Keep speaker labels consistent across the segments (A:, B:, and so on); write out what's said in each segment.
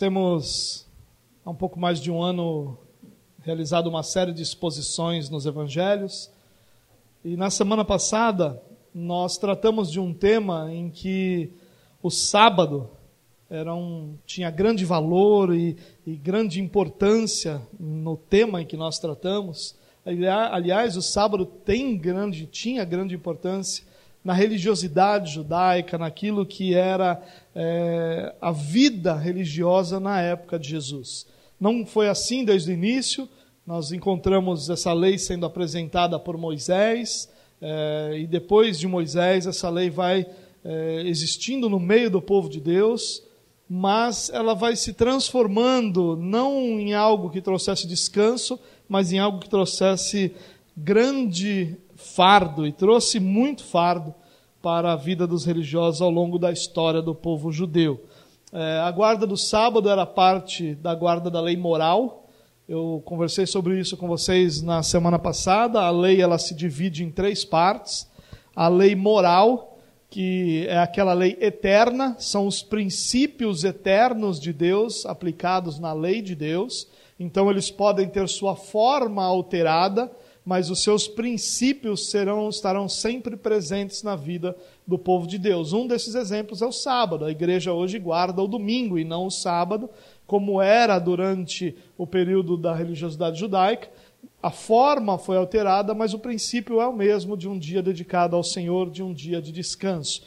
A: temos há um pouco mais de um ano realizado uma série de exposições nos evangelhos. E na semana passada nós tratamos de um tema em que o sábado era um, tinha grande valor e, e grande importância no tema em que nós tratamos. Aliás, o sábado tem grande, tinha grande importância na religiosidade judaica, naquilo que era é, a vida religiosa na época de Jesus. Não foi assim desde o início, nós encontramos essa lei sendo apresentada por Moisés, é, e depois de Moisés, essa lei vai é, existindo no meio do povo de Deus, mas ela vai se transformando não em algo que trouxesse descanso, mas em algo que trouxesse grande fardo e trouxe muito fardo para a vida dos religiosos ao longo da história do povo judeu. É, a guarda do sábado era parte da guarda da lei moral. Eu conversei sobre isso com vocês na semana passada. A lei ela se divide em três partes. A lei moral, que é aquela lei eterna, são os princípios eternos de Deus aplicados na lei de Deus. Então eles podem ter sua forma alterada, mas os seus princípios serão, estarão sempre presentes na vida do povo de Deus. Um desses exemplos é o sábado. A igreja hoje guarda o domingo e não o sábado, como era durante o período da religiosidade judaica. A forma foi alterada, mas o princípio é o mesmo de um dia dedicado ao Senhor, de um dia de descanso.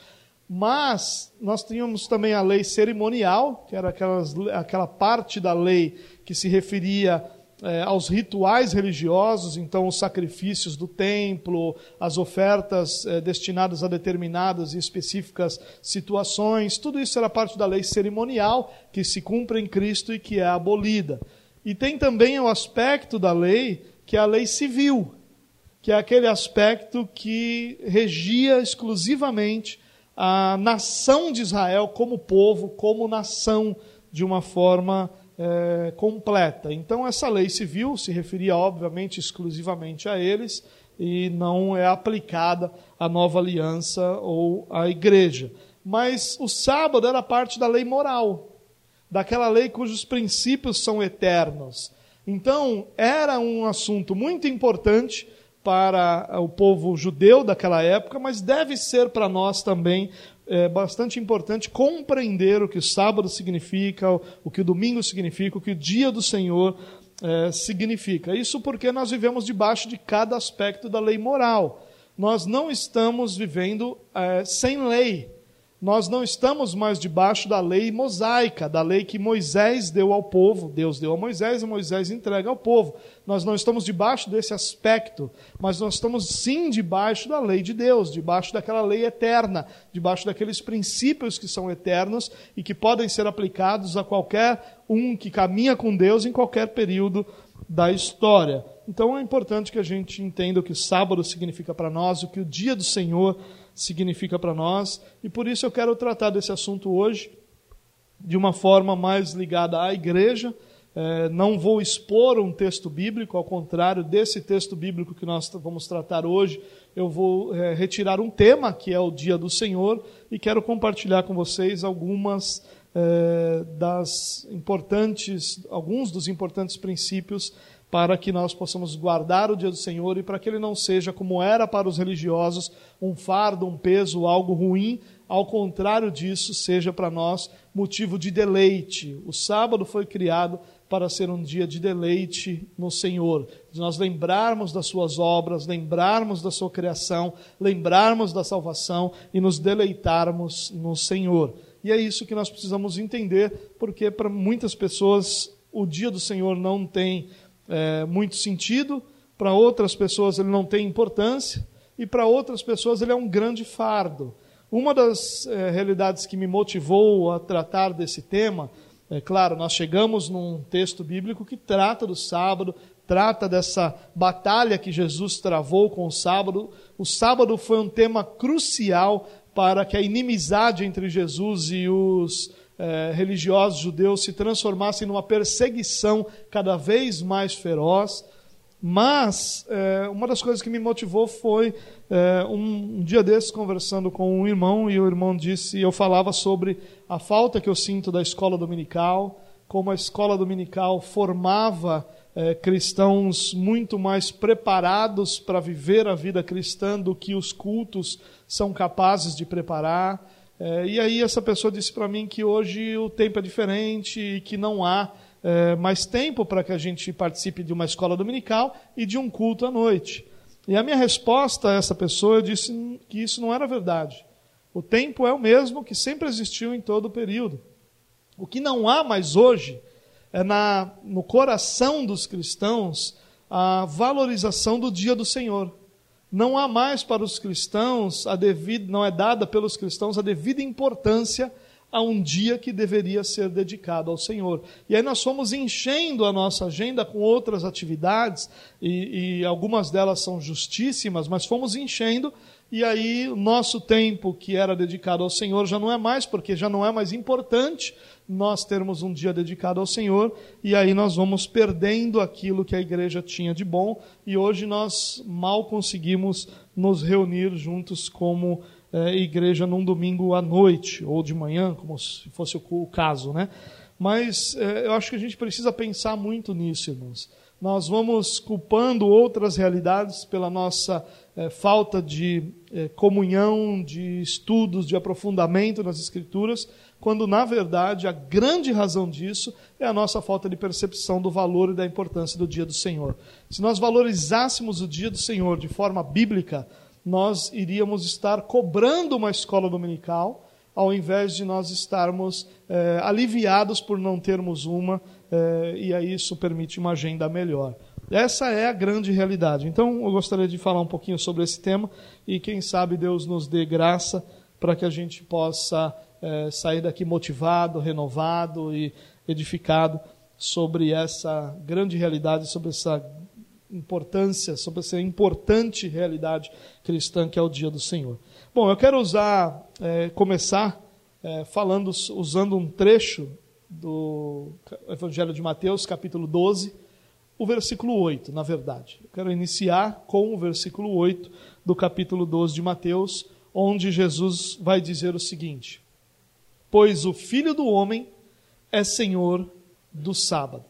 A: Mas nós tínhamos também a lei cerimonial, que era aquelas, aquela parte da lei que se referia é, aos rituais religiosos, então os sacrifícios do templo, as ofertas é, destinadas a determinadas e específicas situações, tudo isso era parte da lei cerimonial que se cumpre em Cristo e que é abolida. E tem também o aspecto da lei que é a lei civil, que é aquele aspecto que regia exclusivamente a nação de Israel como povo, como nação, de uma forma é, completa. Então, essa lei civil se referia, obviamente, exclusivamente a eles e não é aplicada à nova aliança ou à igreja. Mas o sábado era parte da lei moral, daquela lei cujos princípios são eternos. Então, era um assunto muito importante para o povo judeu daquela época, mas deve ser para nós também é bastante importante compreender o que sábado significa, o que o domingo significa, o que o dia do Senhor é, significa. Isso porque nós vivemos debaixo de cada aspecto da lei moral. Nós não estamos vivendo é, sem lei nós não estamos mais debaixo da lei mosaica, da lei que Moisés deu ao povo. Deus deu a Moisés e Moisés entrega ao povo. Nós não estamos debaixo desse aspecto, mas nós estamos sim debaixo da lei de Deus, debaixo daquela lei eterna, debaixo daqueles princípios que são eternos e que podem ser aplicados a qualquer um que caminha com Deus em qualquer período da história. Então é importante que a gente entenda o que o sábado significa para nós, o que o dia do Senhor significa para nós, e por isso eu quero tratar desse assunto hoje de uma forma mais ligada à igreja. É, não vou expor um texto bíblico, ao contrário desse texto bíblico que nós vamos tratar hoje, eu vou é, retirar um tema que é o Dia do Senhor e quero compartilhar com vocês algumas é, das importantes, alguns dos importantes princípios para que nós possamos guardar o dia do Senhor e para que ele não seja, como era para os religiosos, um fardo, um peso, algo ruim. Ao contrário disso, seja para nós motivo de deleite. O sábado foi criado para ser um dia de deleite no Senhor, de nós lembrarmos das suas obras, lembrarmos da sua criação, lembrarmos da salvação e nos deleitarmos no Senhor. E é isso que nós precisamos entender, porque para muitas pessoas o dia do Senhor não tem é, muito sentido, para outras pessoas ele não tem importância, e para outras pessoas ele é um grande fardo. Uma das é, realidades que me motivou a tratar desse tema, é claro, nós chegamos num texto bíblico que trata do sábado, trata dessa batalha que Jesus travou com o sábado. O sábado foi um tema crucial para que a inimizade entre Jesus e os eh, religiosos judeus se transformassem numa perseguição cada vez mais feroz. Mas eh, uma das coisas que me motivou foi eh, um, um, dia desses conversando com um irmão e o irmão disse, eu falava sobre a falta que eu sinto da escola dominical, como a escola dominical formava é, cristãos muito mais preparados para viver a vida cristã do que os cultos são capazes de preparar. É, e aí essa pessoa disse para mim que hoje o tempo é diferente e que não há é, mais tempo para que a gente participe de uma escola dominical e de um culto à noite. E a minha resposta a essa pessoa, eu disse que isso não era verdade. O tempo é o mesmo que sempre existiu em todo o período. O que não há mais hoje é na, no coração dos cristãos a valorização do dia do Senhor. Não há mais para os cristãos a devida, não é dada pelos cristãos a devida importância a um dia que deveria ser dedicado ao Senhor. E aí nós fomos enchendo a nossa agenda com outras atividades, e, e algumas delas são justíssimas, mas fomos enchendo e aí o nosso tempo que era dedicado ao Senhor já não é mais, porque já não é mais importante nós termos um dia dedicado ao Senhor, e aí nós vamos perdendo aquilo que a igreja tinha de bom, e hoje nós mal conseguimos nos reunir juntos como é, igreja num domingo à noite, ou de manhã, como se fosse o, caso, né? Mas é, eu acho que a gente precisa pensar muito nisso, irmãos. Nós vamos culpando outras realidades pela nossa é, falta de comunhão, de estudos, de aprofundamento nas Escrituras, quando na verdade a grande razão disso é a nossa falta de percepção do valor e da importância do dia do Senhor. Se nós valorizássemos o dia do Senhor de forma bíblica, nós iríamos estar cobrando uma escola dominical, ao invés de nós estarmos é, aliviados por não termos uma, é, e aí isso permite uma agenda melhor. Essa é a grande realidade. Então, eu gostaria de falar um pouquinho sobre esse tema e quem sabe Deus nos dê graça para que a gente possa é, sair daqui motivado, renovado e edificado sobre essa grande realidade, sobre essa importância, sobre essa importante realidade cristã que é o dia do Senhor. Bom, eu quero usar, é, começar é, falando, usando um trecho do Evangelho de Mateus, capítulo 12, o versículo 8, na verdade. Eu quero iniciar com o versículo 8 do capítulo 12 de Mateus, onde Jesus vai dizer o seguinte: Pois o Filho do Homem é Senhor do sábado.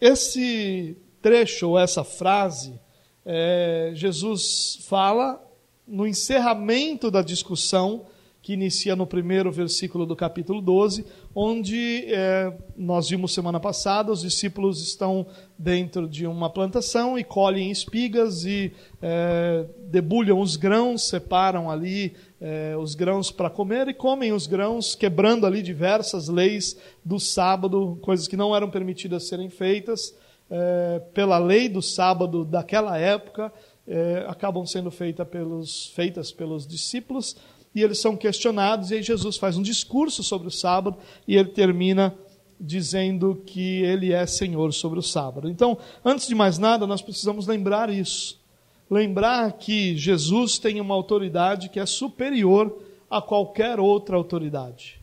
A: Esse trecho, ou essa frase, é, Jesus fala no encerramento da discussão que inicia no primeiro versículo do capítulo 12, onde é, nós vimos semana passada, os discípulos estão dentro de uma plantação e colhem espigas e é, debulham os grãos, separam ali é, os grãos para comer e comem os grãos, quebrando ali diversas leis do sábado, coisas que não eram permitidas serem feitas. É, pela lei do sábado daquela época, é, acabam sendo feita pelos, feitas pelos discípulos e eles são questionados, e aí Jesus faz um discurso sobre o sábado, e ele termina dizendo que ele é Senhor sobre o sábado. Então, antes de mais nada, nós precisamos lembrar isso. Lembrar que Jesus tem uma autoridade que é superior a qualquer outra autoridade.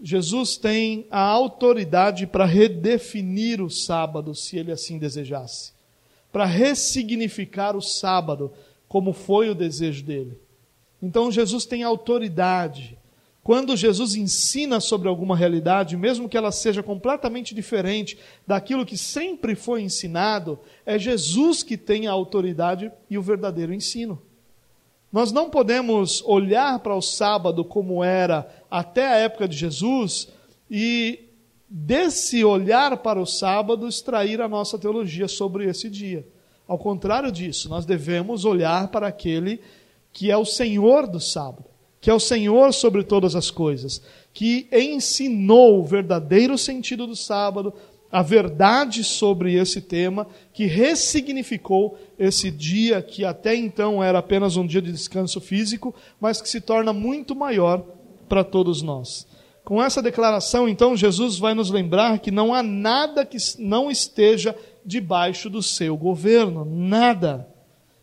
A: Jesus tem a autoridade para redefinir o sábado, se ele assim desejasse, para ressignificar o sábado, como foi o desejo dele. Então Jesus tem autoridade. Quando Jesus ensina sobre alguma realidade, mesmo que ela seja completamente diferente daquilo que sempre foi ensinado, é Jesus que tem a autoridade e o verdadeiro ensino. Nós não podemos olhar para o sábado como era até a época de Jesus e desse olhar para o sábado extrair a nossa teologia sobre esse dia. Ao contrário disso, nós devemos olhar para aquele que é o Senhor do sábado, que é o Senhor sobre todas as coisas, que ensinou o verdadeiro sentido do sábado, a verdade sobre esse tema, que ressignificou esse dia que até então era apenas um dia de descanso físico, mas que se torna muito maior para todos nós. Com essa declaração, então, Jesus vai nos lembrar que não há nada que não esteja debaixo do seu governo, nada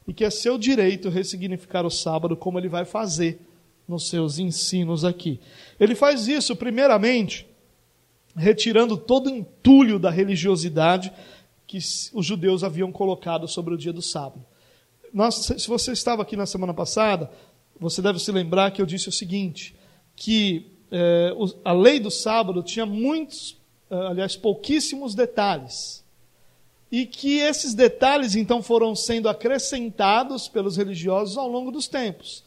A: e que é seu direito ressignificar o sábado, como ele vai fazer nos seus ensinos aqui. Ele faz isso, primeiramente, retirando todo o entulho da religiosidade que os judeus haviam colocado sobre o dia do sábado. Nós, se você estava aqui na semana passada, você deve se lembrar que eu disse o seguinte: que é, a lei do sábado tinha muitos ah, aliás, pouquíssimos detalhes. E que esses detalhes então foram sendo acrescentados pelos religiosos ao longo dos tempos.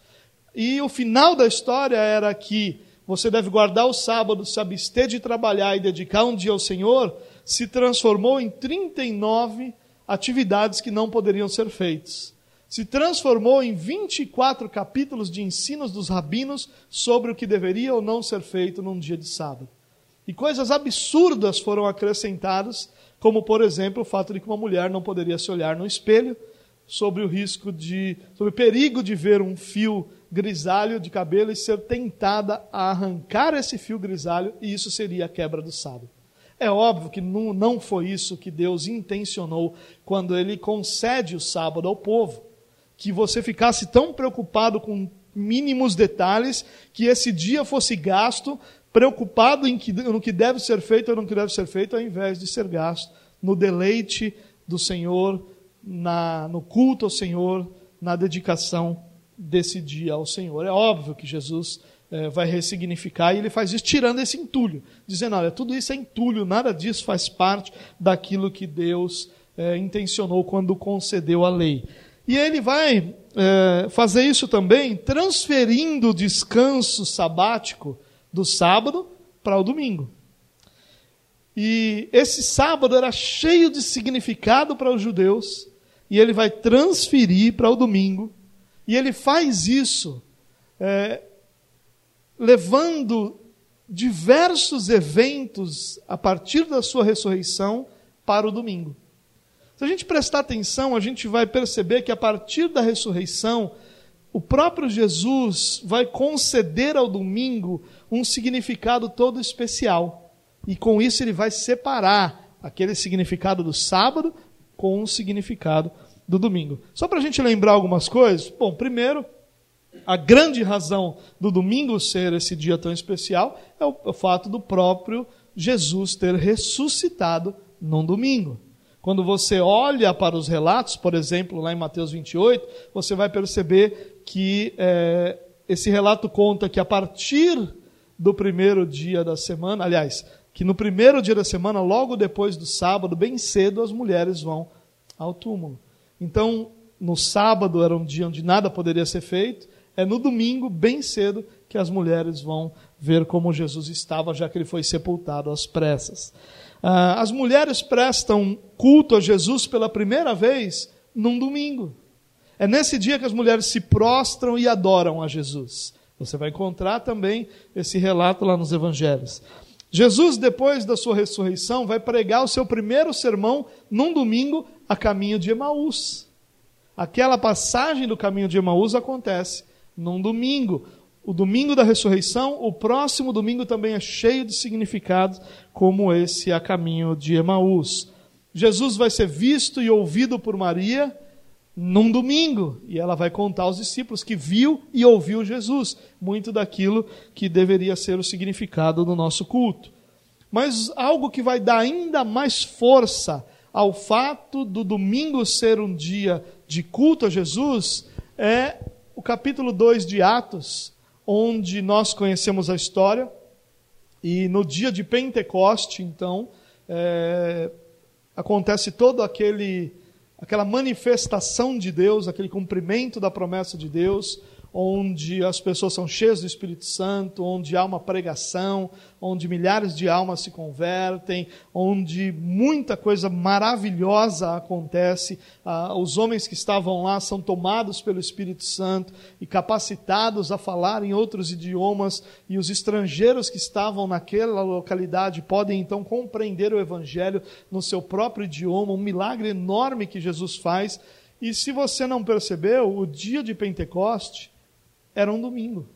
A: E o final da história era que você deve guardar o sábado, se abster de trabalhar e dedicar um dia ao Senhor, se transformou em 39 atividades que não poderiam ser feitas. Se transformou em 24 capítulos de ensinos dos rabinos sobre o que deveria ou não ser feito num dia de sábado. E coisas absurdas foram acrescentadas, como por exemplo o fato de que uma mulher não poderia se olhar no espelho, sobre o risco de, sobre o perigo de ver um fio grisalho de cabelo e ser tentada a arrancar esse fio grisalho, e isso seria a quebra do sábado. É óbvio que não, não foi isso que Deus intencionou quando ele concede o sábado ao povo. Que você ficasse tão preocupado com mínimos detalhes que esse dia fosse gasto preocupado em que, no que deve ser feito ou não que deve ser feito, ao invés de ser gasto no deleite do Senhor, na, no culto ao Senhor, na dedicação desse dia ao Senhor. É óbvio que Jesus é, vai ressignificar, e ele faz isso tirando esse entulho, dizendo: olha, tudo isso é entulho, nada disso faz parte daquilo que Deus é, intencionou quando concedeu a lei. E ele vai é, fazer isso também transferindo o descanso sabático do sábado para o domingo. E esse sábado era cheio de significado para os judeus, e ele vai transferir para o domingo, e ele faz isso é, levando diversos eventos a partir da sua ressurreição para o domingo. Se a gente prestar atenção, a gente vai perceber que a partir da ressurreição, o próprio Jesus vai conceder ao domingo um significado todo especial. E com isso ele vai separar aquele significado do sábado com o significado do domingo. Só para a gente lembrar algumas coisas. Bom, primeiro, a grande razão do domingo ser esse dia tão especial é o, o fato do próprio Jesus ter ressuscitado num domingo. Quando você olha para os relatos, por exemplo, lá em Mateus 28, você vai perceber que é, esse relato conta que a partir do primeiro dia da semana, aliás, que no primeiro dia da semana, logo depois do sábado, bem cedo, as mulheres vão ao túmulo. Então, no sábado era um dia onde nada poderia ser feito, é no domingo, bem cedo, que as mulheres vão ver como Jesus estava, já que ele foi sepultado às pressas. Ah, as mulheres prestam culto a Jesus pela primeira vez num domingo. É nesse dia que as mulheres se prostram e adoram a Jesus. Você vai encontrar também esse relato lá nos evangelhos. Jesus, depois da sua ressurreição, vai pregar o seu primeiro sermão num domingo a caminho de Emaús. Aquela passagem do caminho de Emaús acontece num domingo. O domingo da ressurreição, o próximo domingo também é cheio de significados, como esse a caminho de Emaús. Jesus vai ser visto e ouvido por Maria num domingo, e ela vai contar aos discípulos que viu e ouviu Jesus, muito daquilo que deveria ser o significado do nosso culto. Mas algo que vai dar ainda mais força ao fato do domingo ser um dia de culto a Jesus é o capítulo 2 de Atos, onde nós conhecemos a história, e no dia de Pentecoste, então, é, acontece todo aquele aquela manifestação de Deus, aquele cumprimento da promessa de Deus, onde as pessoas são cheias do Espírito Santo, onde há uma pregação, onde milhares de almas se convertem, onde muita coisa maravilhosa acontece. Ah, os homens que estavam lá são tomados pelo Espírito Santo e capacitados a falar em outros idiomas, e os estrangeiros que estavam naquela localidade podem então compreender o Evangelho no seu próprio idioma, um milagre enorme que Jesus faz. E se você não percebeu, o dia de Pentecoste era um domingo.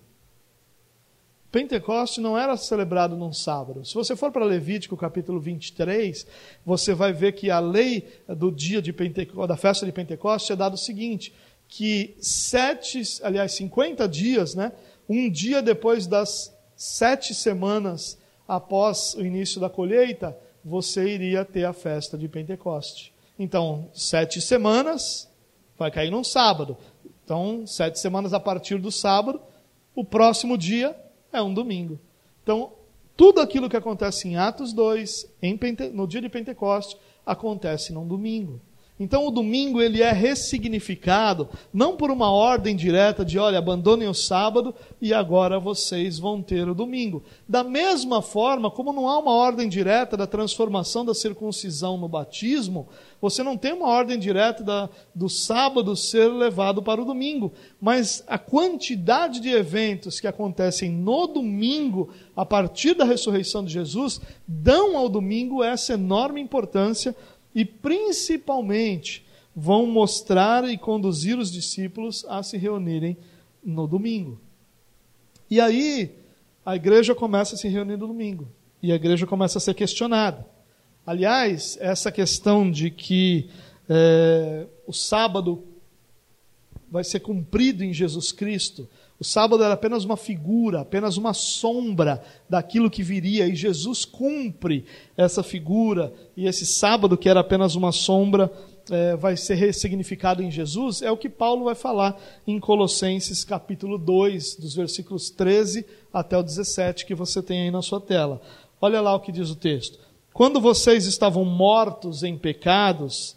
A: Pentecoste não era celebrado num sábado. Se você for para Levítico capítulo 23, você vai ver que a lei do dia de Pentecoste, da festa de Pentecoste é dado o seguinte, que sete, aliás, 50 dias, né, um dia depois das sete semanas após o início da colheita, você iria ter a festa de Pentecoste. Então, sete semanas vai cair num sábado. Então, sete semanas a partir do sábado, o próximo dia é um domingo. Então, tudo aquilo que acontece em Atos 2, em Pente... no dia de Pentecoste, acontece num domingo. Então o domingo ele é ressignificado, não por uma ordem direta de, olha, abandonem o sábado e agora vocês vão ter o domingo. Da mesma forma, como não há uma ordem direta da transformação da circuncisão no batismo, você não tem uma ordem direta da, do sábado ser levado para o domingo. Mas a quantidade de eventos que acontecem no domingo, a partir da ressurreição de Jesus, dão ao domingo essa enorme importância e principalmente vão mostrar e conduzir os discípulos a se reunirem no domingo. E aí a igreja começa a se reunir no domingo e a igreja começa a ser questionada. Aliás, essa questão de que é, o sábado vai ser cumprido em Jesus Cristo, o sábado era apenas uma figura, apenas uma sombra daquilo que viria, e Jesus cumpre essa figura, e esse sábado, que era apenas uma sombra, é, vai ser ressignificado em Jesus, é o que Paulo vai falar em Colossenses capítulo 2, dos versículos 13 até o 17, que você tem aí na sua tela. Olha lá o que diz o texto. Quando vocês estavam mortos em pecados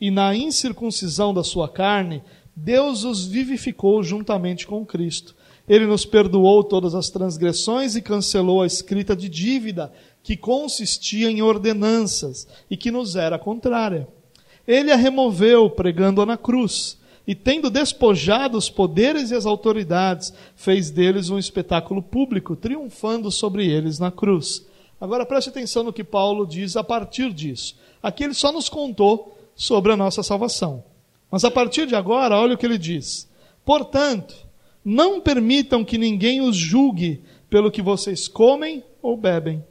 A: e na incircuncisão da sua carne, Deus os vivificou juntamente com Cristo. Ele nos perdoou todas as transgressões e cancelou a escrita de dívida que consistia em ordenanças e que nos era contrária. Ele a removeu, pregando-a na cruz, e tendo despojado os poderes e as autoridades, fez deles um espetáculo público, triunfando sobre eles na cruz. Agora preste atenção no que Paulo diz a partir disso. Aqui ele só nos contou sobre a nossa salvação. Mas a partir de agora, olha o que ele diz: Portanto, não permitam que ninguém os julgue pelo que vocês comem ou bebem,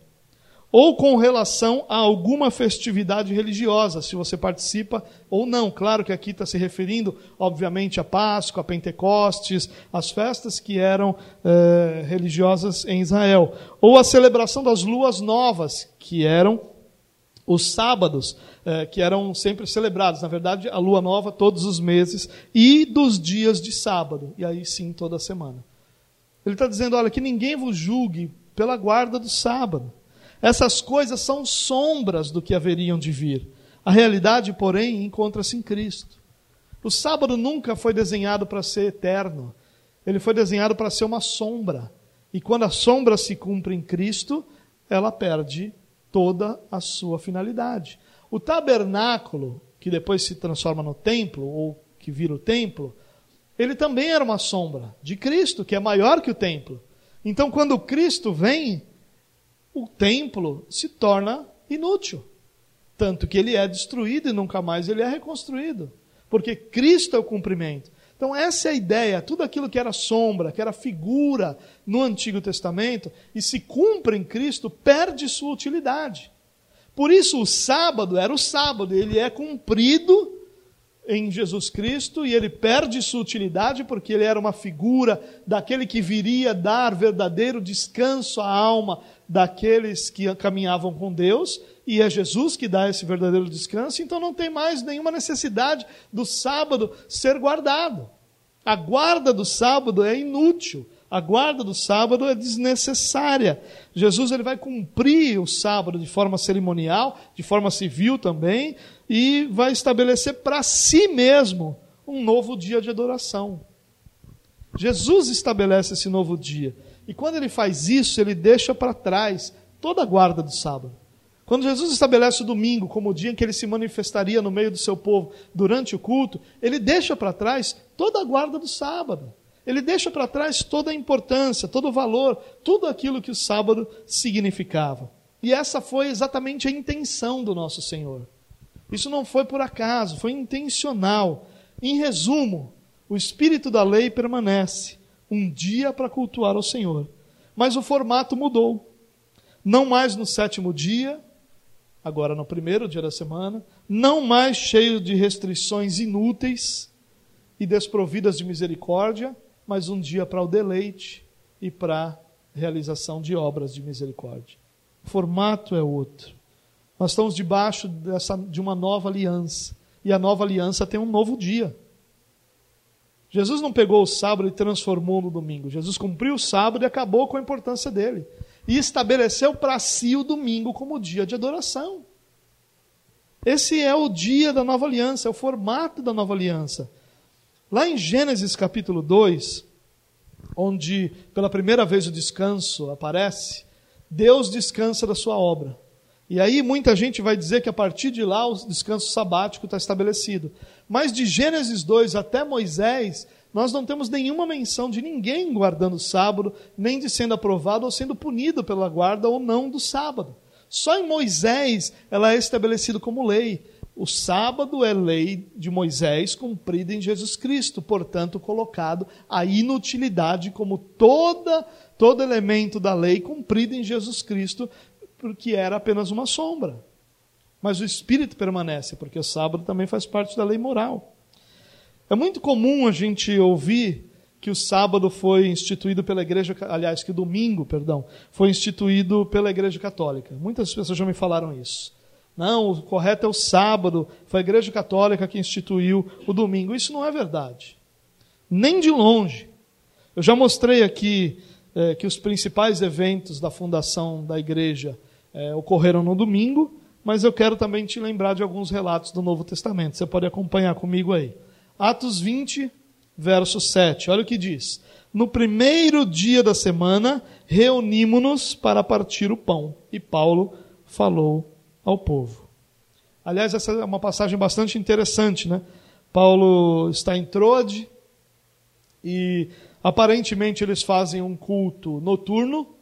A: ou com relação a alguma festividade religiosa, se você participa ou não. Claro que aqui está se referindo, obviamente, a Páscoa, a Pentecostes, as festas que eram eh, religiosas em Israel, ou a celebração das luas novas, que eram os sábados, eh, que eram sempre celebrados, na verdade, a lua nova todos os meses, e dos dias de sábado, e aí sim toda semana. Ele está dizendo: olha, que ninguém vos julgue pela guarda do sábado. Essas coisas são sombras do que haveriam de vir. A realidade, porém, encontra-se em Cristo. O sábado nunca foi desenhado para ser eterno. Ele foi desenhado para ser uma sombra. E quando a sombra se cumpre em Cristo, ela perde toda a sua finalidade. O tabernáculo, que depois se transforma no templo, ou que vira o templo, ele também era uma sombra de Cristo, que é maior que o templo. Então, quando Cristo vem, o templo se torna inútil. Tanto que ele é destruído e nunca mais ele é reconstruído. Porque Cristo é o cumprimento. Então, essa é a ideia. Tudo aquilo que era sombra, que era figura no Antigo Testamento, e se cumpre em Cristo, perde sua utilidade. Por isso, o sábado era o sábado, ele é cumprido em Jesus Cristo e ele perde sua utilidade porque ele era uma figura daquele que viria dar verdadeiro descanso à alma daqueles que caminhavam com Deus, e é Jesus que dá esse verdadeiro descanso, então não tem mais nenhuma necessidade do sábado ser guardado. A guarda do sábado é inútil. A guarda do sábado é desnecessária. Jesus ele vai cumprir o sábado de forma cerimonial, de forma civil também, e vai estabelecer para si mesmo um novo dia de adoração. Jesus estabelece esse novo dia. E quando ele faz isso, ele deixa para trás toda a guarda do sábado. Quando Jesus estabelece o domingo como o dia em que ele se manifestaria no meio do seu povo durante o culto, ele deixa para trás toda a guarda do sábado. Ele deixa para trás toda a importância, todo o valor, tudo aquilo que o sábado significava. E essa foi exatamente a intenção do nosso Senhor. Isso não foi por acaso, foi intencional. Em resumo, o espírito da lei permanece um dia para cultuar ao Senhor. Mas o formato mudou. Não mais no sétimo dia, agora no primeiro dia da semana, não mais cheio de restrições inúteis e desprovidas de misericórdia, mas um dia para o deleite e para a realização de obras de misericórdia. O formato é outro. Nós estamos debaixo dessa, de uma nova aliança. E a nova aliança tem um novo dia. Jesus não pegou o sábado e transformou no domingo. Jesus cumpriu o sábado e acabou com a importância dele. e estabeleceu para si o domingo como dia de adoração. Esse é o dia da nova aliança, é o formato da nova aliança. Lá em Gênesis capítulo 2, onde pela primeira vez o descanso aparece, Deus descansa da sua obra. E aí muita gente vai dizer que a partir de lá o descanso sabático está estabelecido. Mas de Gênesis 2 até Moisés, nós não temos nenhuma menção de ninguém guardando o sábado, nem de sendo aprovado ou sendo punido pela guarda ou não do sábado. Só em Moisés ela é estabelecida como lei. O sábado é lei de Moisés cumprida em Jesus Cristo, portanto, colocado a inutilidade como toda todo elemento da lei cumprido em Jesus Cristo, porque era apenas uma sombra. Mas o espírito permanece, porque o sábado também faz parte da lei moral. É muito comum a gente ouvir que o sábado foi instituído pela igreja, aliás, que domingo, perdão, foi instituído pela igreja católica. Muitas pessoas já me falaram isso. Não, o correto é o sábado, foi a igreja católica que instituiu o domingo. Isso não é verdade. Nem de longe. Eu já mostrei aqui é, que os principais eventos da fundação da igreja é, ocorreram no domingo, mas eu quero também te lembrar de alguns relatos do Novo Testamento. Você pode acompanhar comigo aí. Atos 20, verso 7. Olha o que diz. No primeiro dia da semana, reunimos-nos para partir o pão. E Paulo falou ao povo. Aliás, essa é uma passagem bastante interessante, né? Paulo está em Troade e aparentemente eles fazem um culto noturno.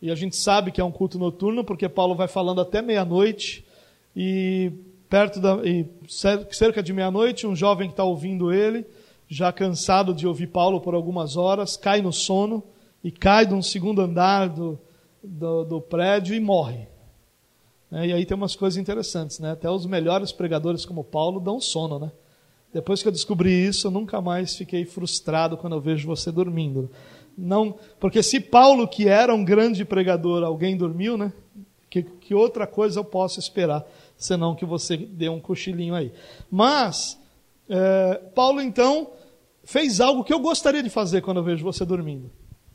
A: E a gente sabe que é um culto noturno porque Paulo vai falando até meia-noite e perto da e cerca de meia-noite um jovem que está ouvindo ele já cansado de ouvir Paulo por algumas horas, cai no sono e cai de um segundo andar do, do, do prédio e morre. É, e aí tem umas coisas interessantes, né? Até os melhores pregadores como Paulo dão sono, né? Depois que eu descobri isso, eu nunca mais fiquei frustrado quando eu vejo você dormindo. Não, porque se Paulo, que era um grande pregador, alguém dormiu, né? Que, que outra coisa eu posso esperar, senão que você dê um cochilinho aí. Mas, é, Paulo então fez algo que eu gostaria de fazer quando eu vejo você dormindo.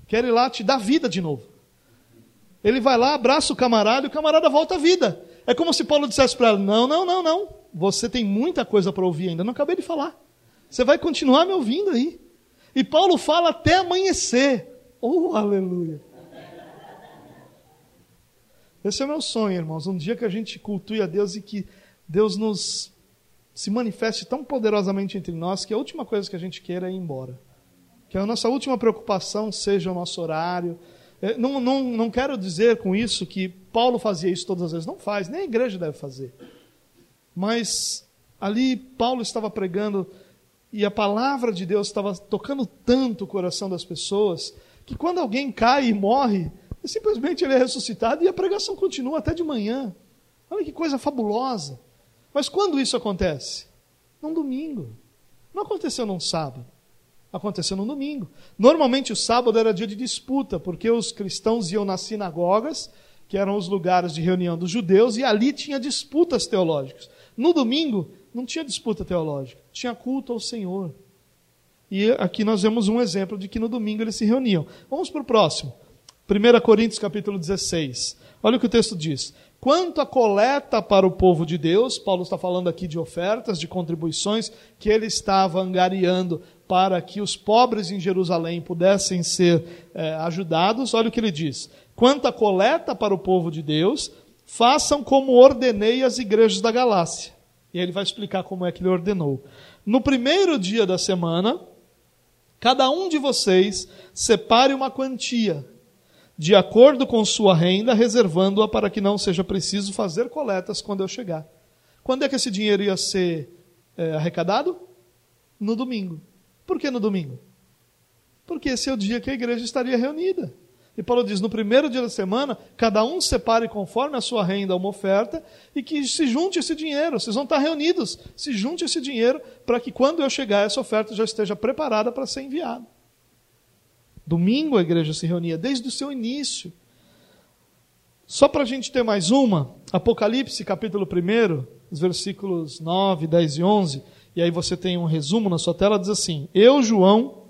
A: Quer ir lá te dar vida de novo. Ele vai lá, abraça o camarada e o camarada volta à vida. É como se Paulo dissesse para ele: Não, não, não, não. Você tem muita coisa para ouvir ainda. Não acabei de falar. Você vai continuar me ouvindo aí. E Paulo fala até amanhecer. Oh, aleluia. Esse é o meu sonho, irmãos. Um dia que a gente cultue a Deus e que Deus nos se manifeste tão poderosamente entre nós que a última coisa que a gente queira é ir embora. Que a nossa última preocupação seja o nosso horário. É, não, não, não quero dizer com isso que Paulo fazia isso todas as vezes. Não faz, nem a igreja deve fazer. Mas ali Paulo estava pregando e a palavra de Deus estava tocando tanto o coração das pessoas que quando alguém cai e morre, simplesmente ele é ressuscitado e a pregação continua até de manhã. Olha que coisa fabulosa. Mas quando isso acontece? Num domingo. Não aconteceu num sábado. Aconteceu num domingo. Normalmente o sábado era dia de disputa, porque os cristãos iam nas sinagogas, que eram os lugares de reunião dos judeus, e ali tinha disputas teológicas. No domingo, não tinha disputa teológica, tinha culto ao Senhor. E aqui nós vemos um exemplo de que no domingo eles se reuniam. Vamos para o próximo. 1 Coríntios capítulo 16. Olha o que o texto diz. Quanto à coleta para o povo de Deus, Paulo está falando aqui de ofertas, de contribuições que ele estava angariando para que os pobres em Jerusalém pudessem ser é, ajudados. Olha o que ele diz: quanto à coleta para o povo de Deus, façam como ordenei as igrejas da Galácia. E ele vai explicar como é que ele ordenou. No primeiro dia da semana, cada um de vocês separe uma quantia de acordo com sua renda, reservando-a para que não seja preciso fazer coletas quando eu chegar. Quando é que esse dinheiro ia ser é, arrecadado? No domingo. Por que no domingo? Porque esse é o dia que a igreja estaria reunida. E Paulo diz: no primeiro dia da semana, cada um separe conforme a sua renda uma oferta e que se junte esse dinheiro. Vocês vão estar reunidos. Se junte esse dinheiro para que quando eu chegar, essa oferta já esteja preparada para ser enviada. Domingo a igreja se reunia desde o seu início. Só para a gente ter mais uma, Apocalipse capítulo 1, os versículos 9, 10 e 11, e aí você tem um resumo na sua tela, diz assim: Eu, João,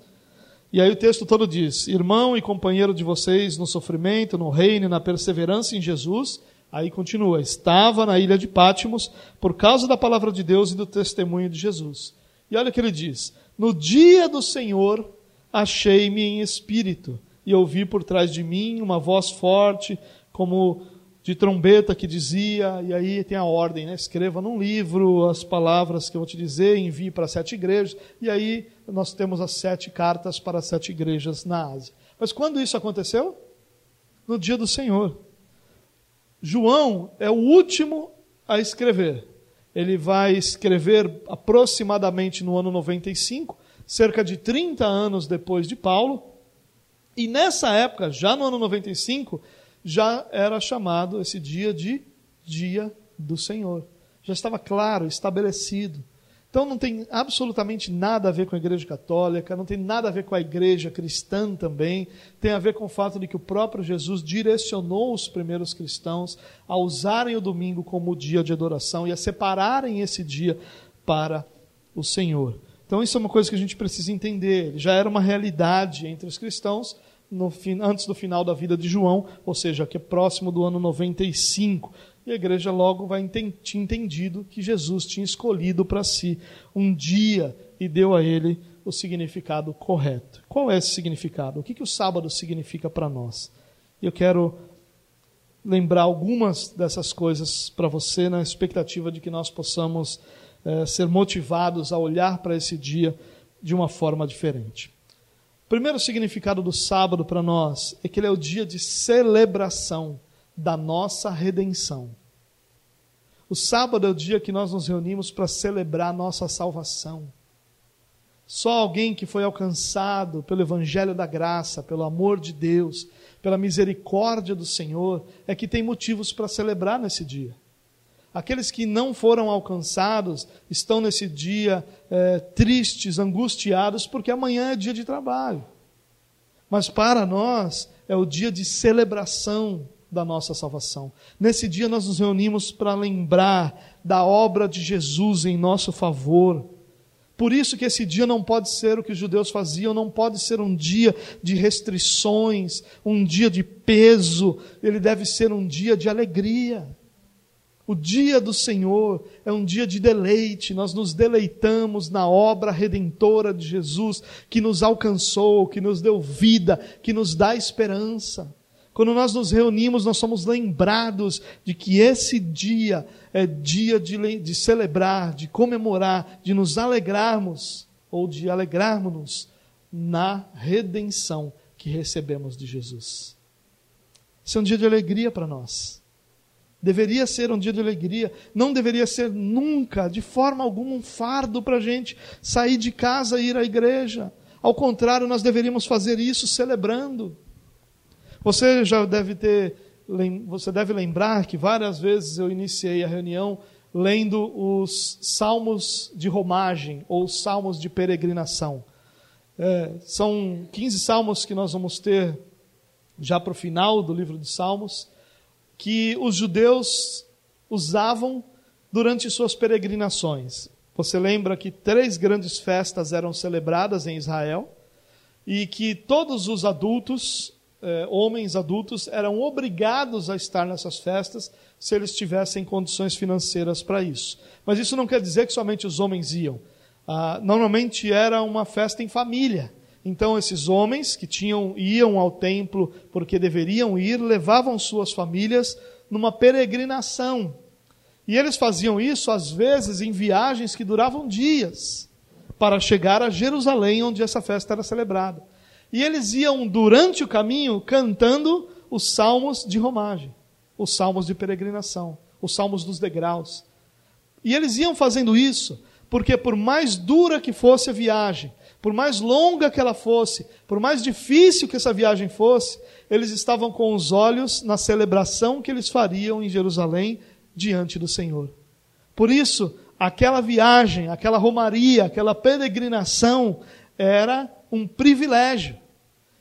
A: E aí o texto todo diz: Irmão e companheiro de vocês no sofrimento, no reino na perseverança em Jesus. Aí continua: Estava na ilha de Pátimos por causa da palavra de Deus e do testemunho de Jesus. E olha o que ele diz: No dia do Senhor achei-me em espírito e ouvi por trás de mim uma voz forte, como de trombeta que dizia, e aí tem a ordem, né? escreva num livro as palavras que eu vou te dizer, envie para sete igrejas, e aí nós temos as sete cartas para as sete igrejas na Ásia. Mas quando isso aconteceu? No dia do Senhor. João é o último a escrever. Ele vai escrever aproximadamente no ano 95, cerca de 30 anos depois de Paulo, e nessa época, já no ano 95, já era chamado esse dia de Dia do Senhor. Já estava claro, estabelecido. Então não tem absolutamente nada a ver com a igreja católica, não tem nada a ver com a igreja cristã também, tem a ver com o fato de que o próprio Jesus direcionou os primeiros cristãos a usarem o domingo como dia de adoração e a separarem esse dia para o Senhor. Então isso é uma coisa que a gente precisa entender. Já era uma realidade entre os cristãos, no, antes do final da vida de João, ou seja, que é próximo do ano 95. E a igreja logo vai tinha entendido que Jesus tinha escolhido para si um dia e deu a ele o significado correto. Qual é esse significado? O que, que o sábado significa para nós? Eu quero lembrar algumas dessas coisas para você, na expectativa de que nós possamos é, ser motivados a olhar para esse dia de uma forma diferente. O primeiro significado do sábado para nós é que ele é o dia de celebração da nossa redenção. O sábado é o dia que nós nos reunimos para celebrar a nossa salvação. Só alguém que foi alcançado pelo Evangelho da Graça, pelo amor de Deus, pela misericórdia do Senhor, é que tem motivos para celebrar nesse dia. Aqueles que não foram alcançados estão nesse dia é, tristes, angustiados, porque amanhã é dia de trabalho. Mas para nós é o dia de celebração da nossa salvação. Nesse dia nós nos reunimos para lembrar da obra de Jesus em nosso favor. Por isso que esse dia não pode ser o que os judeus faziam, não pode ser um dia de restrições, um dia de peso, ele deve ser um dia de alegria. O dia do Senhor é um dia de deleite, nós nos deleitamos na obra redentora de Jesus, que nos alcançou, que nos deu vida, que nos dá esperança. Quando nós nos reunimos, nós somos lembrados de que esse dia é dia de, de celebrar, de comemorar, de nos alegrarmos, ou de alegrarmos-nos na redenção que recebemos de Jesus. Esse é um dia de alegria para nós. Deveria ser um dia de alegria, não deveria ser nunca, de forma alguma, um fardo para a gente sair de casa e ir à igreja. Ao contrário, nós deveríamos fazer isso celebrando. Você já deve ter, você deve lembrar que várias vezes eu iniciei a reunião lendo os salmos de romagem ou salmos de peregrinação. É, são 15 salmos que nós vamos ter já para o final do livro de Salmos que os judeus usavam durante suas peregrinações. Você lembra que três grandes festas eram celebradas em Israel e que todos os adultos, eh, homens adultos, eram obrigados a estar nessas festas se eles tivessem condições financeiras para isso. Mas isso não quer dizer que somente os homens iam. Ah, normalmente era uma festa em família. Então esses homens que tinham iam ao templo porque deveriam ir, levavam suas famílias numa peregrinação. E eles faziam isso às vezes em viagens que duravam dias para chegar a Jerusalém onde essa festa era celebrada. E eles iam durante o caminho cantando os salmos de romagem, os salmos de peregrinação, os salmos dos degraus. E eles iam fazendo isso porque por mais dura que fosse a viagem, por mais longa que ela fosse, por mais difícil que essa viagem fosse, eles estavam com os olhos na celebração que eles fariam em Jerusalém diante do Senhor. Por isso, aquela viagem, aquela romaria, aquela peregrinação era um privilégio.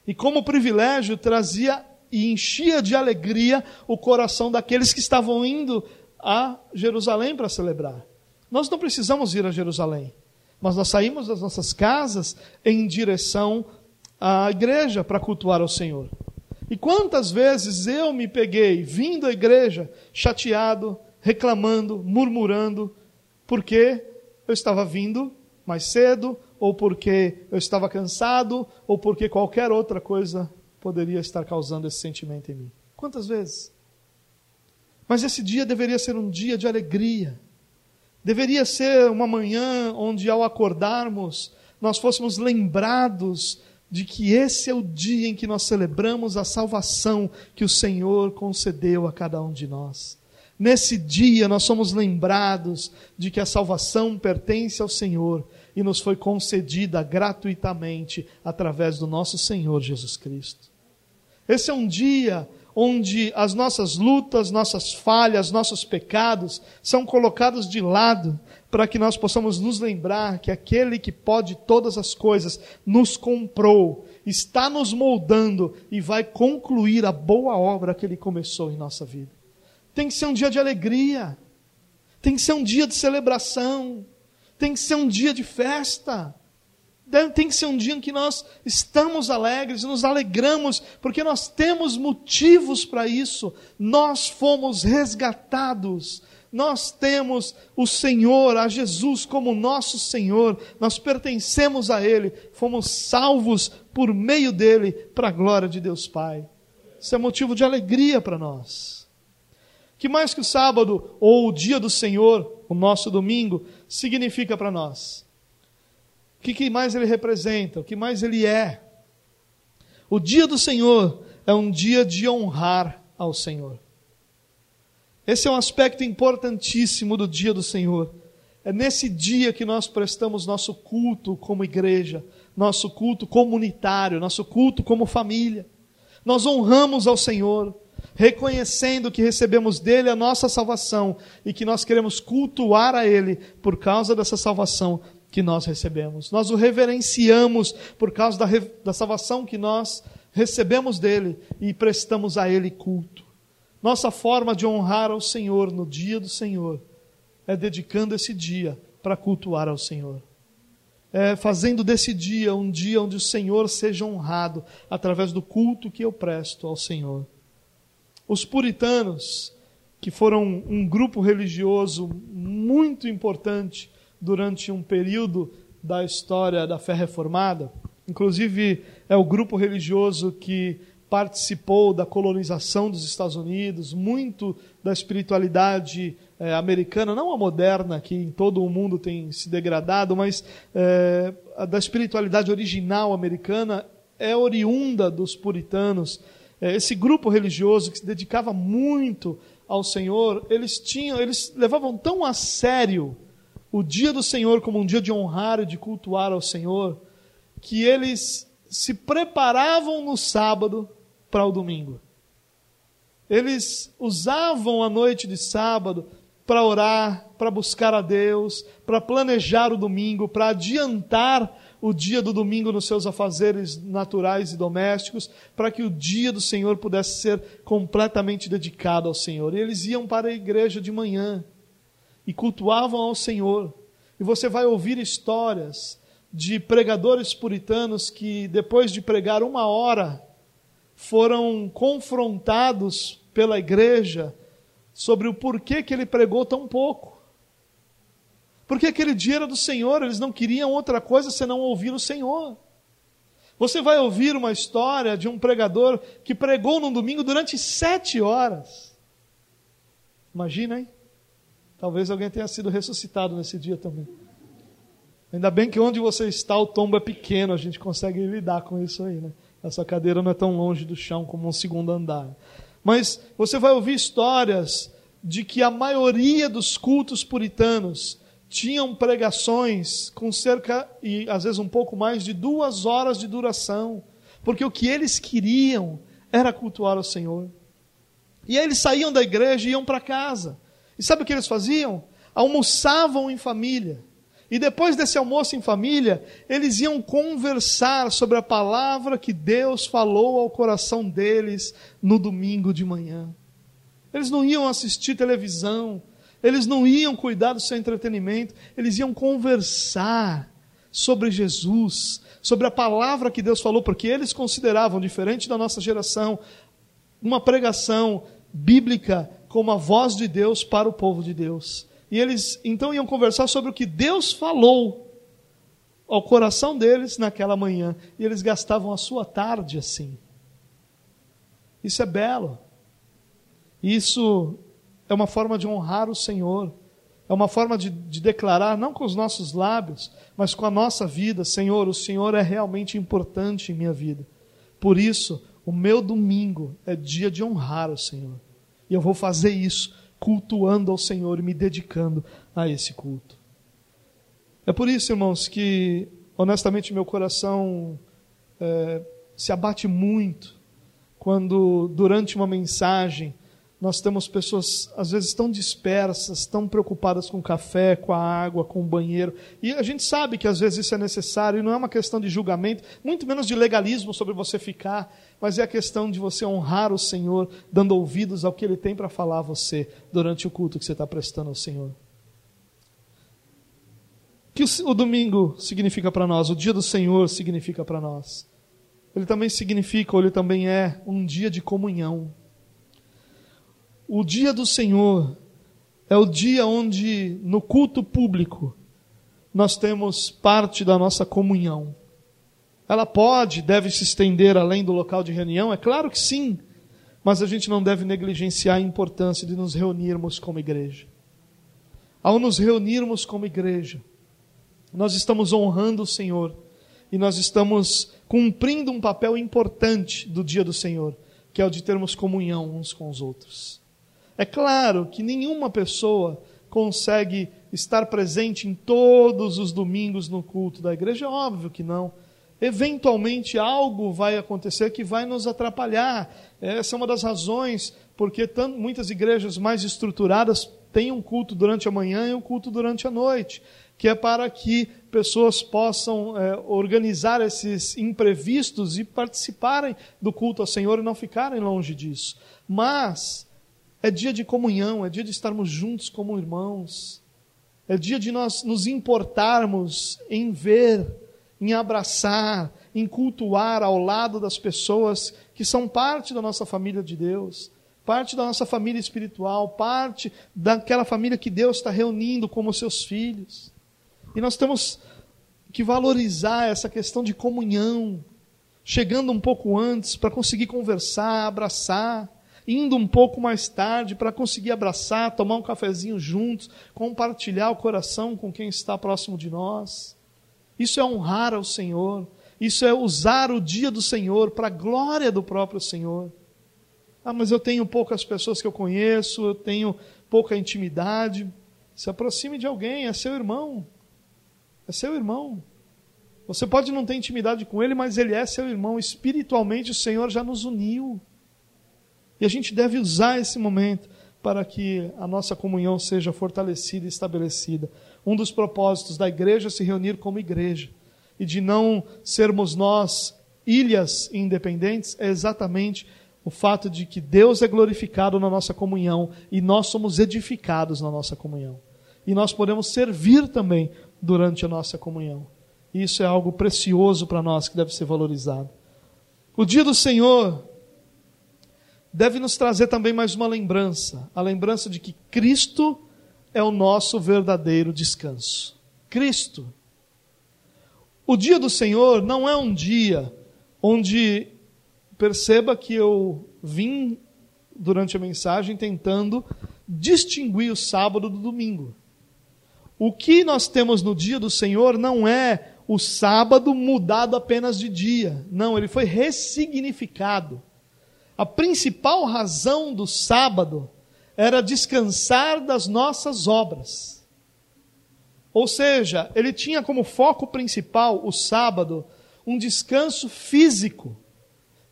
A: E como privilégio trazia e enchia de alegria o coração daqueles que estavam indo a Jerusalém para celebrar. Nós não precisamos ir a Jerusalém mas nós saímos das nossas casas em direção à igreja para cultuar ao Senhor. E quantas vezes eu me peguei vindo à igreja chateado, reclamando, murmurando, porque eu estava vindo mais cedo, ou porque eu estava cansado, ou porque qualquer outra coisa poderia estar causando esse sentimento em mim. Quantas vezes? Mas esse dia deveria ser um dia de alegria. Deveria ser uma manhã onde, ao acordarmos, nós fôssemos lembrados de que esse é o dia em que nós celebramos a salvação que o Senhor concedeu a cada um de nós. Nesse dia nós somos lembrados de que a salvação pertence ao Senhor e nos foi concedida gratuitamente através do nosso Senhor Jesus Cristo. Esse é um dia onde as nossas lutas, nossas falhas, nossos pecados são colocados de lado para que nós possamos nos lembrar que aquele que pode todas as coisas nos comprou, está nos moldando e vai concluir a boa obra que ele começou em nossa vida. Tem que ser um dia de alegria, tem que ser um dia de celebração, tem que ser um dia de festa. Tem que ser um dia em que nós estamos alegres, nos alegramos, porque nós temos motivos para isso. Nós fomos resgatados, nós temos o Senhor, a Jesus como nosso Senhor, nós pertencemos a Ele, fomos salvos por meio dele para a glória de Deus Pai. Isso é motivo de alegria para nós. Que mais que o sábado ou o dia do Senhor, o nosso domingo, significa para nós? Que, que mais ele representa, o que mais ele é. O dia do Senhor é um dia de honrar ao Senhor. Esse é um aspecto importantíssimo do dia do Senhor. É nesse dia que nós prestamos nosso culto como igreja, nosso culto comunitário, nosso culto como família. Nós honramos ao Senhor, reconhecendo que recebemos dele a nossa salvação e que nós queremos cultuar a ele por causa dessa salvação, que nós recebemos. Nós o reverenciamos por causa da, da salvação que nós recebemos dele e prestamos a ele culto. Nossa forma de honrar ao Senhor no dia do Senhor é dedicando esse dia para cultuar ao Senhor. É fazendo desse dia um dia onde o Senhor seja honrado através do culto que eu presto ao Senhor. Os puritanos, que foram um grupo religioso muito importante durante um período da história da fé reformada. Inclusive, é o grupo religioso que participou da colonização dos Estados Unidos, muito da espiritualidade é, americana, não a moderna, que em todo o mundo tem se degradado, mas é, da espiritualidade original americana é oriunda dos puritanos. É, esse grupo religioso que se dedicava muito ao Senhor, eles tinham, eles levavam tão a sério o dia do Senhor como um dia de honrar e de cultuar ao Senhor, que eles se preparavam no sábado para o domingo. Eles usavam a noite de sábado para orar, para buscar a Deus, para planejar o domingo, para adiantar o dia do domingo nos seus afazeres naturais e domésticos, para que o dia do Senhor pudesse ser completamente dedicado ao Senhor. E eles iam para a igreja de manhã e cultuavam ao Senhor. E você vai ouvir histórias de pregadores puritanos que, depois de pregar uma hora, foram confrontados pela igreja sobre o porquê que ele pregou tão pouco. Porque aquele dia era do Senhor, eles não queriam outra coisa senão ouvir o Senhor. Você vai ouvir uma história de um pregador que pregou num domingo durante sete horas. Imagina, hein? Talvez alguém tenha sido ressuscitado nesse dia também. Ainda bem que onde você está o tombo é pequeno, a gente consegue lidar com isso aí, né? Essa cadeira não é tão longe do chão como um segundo andar. Mas você vai ouvir histórias de que a maioria dos cultos puritanos tinham pregações com cerca, e às vezes um pouco mais, de duas horas de duração, porque o que eles queriam era cultuar o Senhor. E aí eles saíam da igreja e iam para casa. E sabe o que eles faziam? Almoçavam em família. E depois desse almoço em família, eles iam conversar sobre a palavra que Deus falou ao coração deles no domingo de manhã. Eles não iam assistir televisão, eles não iam cuidar do seu entretenimento, eles iam conversar sobre Jesus, sobre a palavra que Deus falou, porque eles consideravam, diferente da nossa geração, uma pregação bíblica como a voz de Deus para o povo de Deus. E eles então iam conversar sobre o que Deus falou ao coração deles naquela manhã. E eles gastavam a sua tarde assim. Isso é belo. Isso é uma forma de honrar o Senhor. É uma forma de, de, declarar, não com os nossos lábios, mas com a nossa vida: Senhor, o Senhor é realmente importante em minha vida. Por isso, o meu domingo é dia de honrar o Senhor. E eu vou fazer isso, cultuando ao Senhor e me dedicando a esse culto. É por isso, irmãos, que honestamente meu coração é, se abate muito quando, durante uma mensagem, nós temos pessoas, às vezes, tão dispersas, tão preocupadas com o café, com a água, com o banheiro. E a gente sabe que às vezes isso é necessário, e não é uma questão de julgamento, muito menos de legalismo sobre você ficar, mas é a questão de você honrar o Senhor, dando ouvidos ao que Ele tem para falar a você durante o culto que você está prestando ao Senhor. O que o domingo significa para nós? O dia do Senhor significa para nós. Ele também significa, ou ele também é, um dia de comunhão o dia do Senhor é o dia onde, no culto público, nós temos parte da nossa comunhão. Ela pode, deve se estender além do local de reunião? É claro que sim, mas a gente não deve negligenciar a importância de nos reunirmos como igreja. Ao nos reunirmos como igreja, nós estamos honrando o Senhor e nós estamos cumprindo um papel importante do dia do Senhor, que é o de termos comunhão uns com os outros. É claro que nenhuma pessoa consegue estar presente em todos os domingos no culto da igreja, é óbvio que não. Eventualmente algo vai acontecer que vai nos atrapalhar. Essa é uma das razões porque tanto, muitas igrejas mais estruturadas têm um culto durante a manhã e um culto durante a noite, que é para que pessoas possam é, organizar esses imprevistos e participarem do culto ao Senhor e não ficarem longe disso. Mas é dia de comunhão, é dia de estarmos juntos como irmãos. É dia de nós nos importarmos em ver, em abraçar, em cultuar ao lado das pessoas que são parte da nossa família de Deus, parte da nossa família espiritual, parte daquela família que Deus está reunindo como seus filhos. E nós temos que valorizar essa questão de comunhão, chegando um pouco antes para conseguir conversar, abraçar indo um pouco mais tarde para conseguir abraçar, tomar um cafezinho juntos, compartilhar o coração com quem está próximo de nós. Isso é honrar ao Senhor, isso é usar o dia do Senhor para a glória do próprio Senhor. Ah, mas eu tenho poucas pessoas que eu conheço, eu tenho pouca intimidade. Se aproxime de alguém, é seu irmão. É seu irmão. Você pode não ter intimidade com ele, mas ele é seu irmão. Espiritualmente o Senhor já nos uniu. E a gente deve usar esse momento para que a nossa comunhão seja fortalecida e estabelecida. Um dos propósitos da igreja é se reunir como igreja e de não sermos nós ilhas independentes é exatamente o fato de que Deus é glorificado na nossa comunhão e nós somos edificados na nossa comunhão. E nós podemos servir também durante a nossa comunhão. Isso é algo precioso para nós que deve ser valorizado. O dia do Senhor deve nos trazer também mais uma lembrança, a lembrança de que Cristo é o nosso verdadeiro descanso. Cristo. O dia do Senhor não é um dia onde perceba que eu vim durante a mensagem tentando distinguir o sábado do domingo. O que nós temos no dia do Senhor não é o sábado mudado apenas de dia. Não, ele foi ressignificado. A principal razão do sábado era descansar das nossas obras. Ou seja, ele tinha como foco principal o sábado um descanso físico.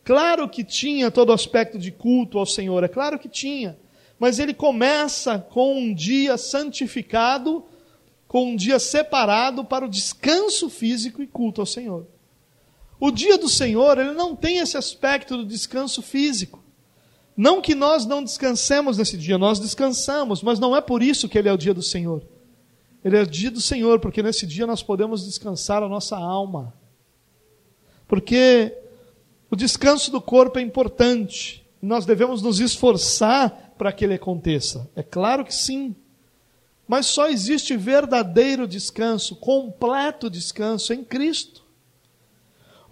A: Claro que tinha todo o aspecto de culto ao Senhor, é claro que tinha. Mas ele começa com um dia santificado, com um dia separado para o descanso físico e culto ao Senhor. O dia do Senhor, ele não tem esse aspecto do descanso físico. Não que nós não descansemos nesse dia, nós descansamos, mas não é por isso que ele é o dia do Senhor. Ele é dia do Senhor, porque nesse dia nós podemos descansar a nossa alma. Porque o descanso do corpo é importante. Nós devemos nos esforçar para que ele aconteça. É claro que sim. Mas só existe verdadeiro descanso, completo descanso em Cristo.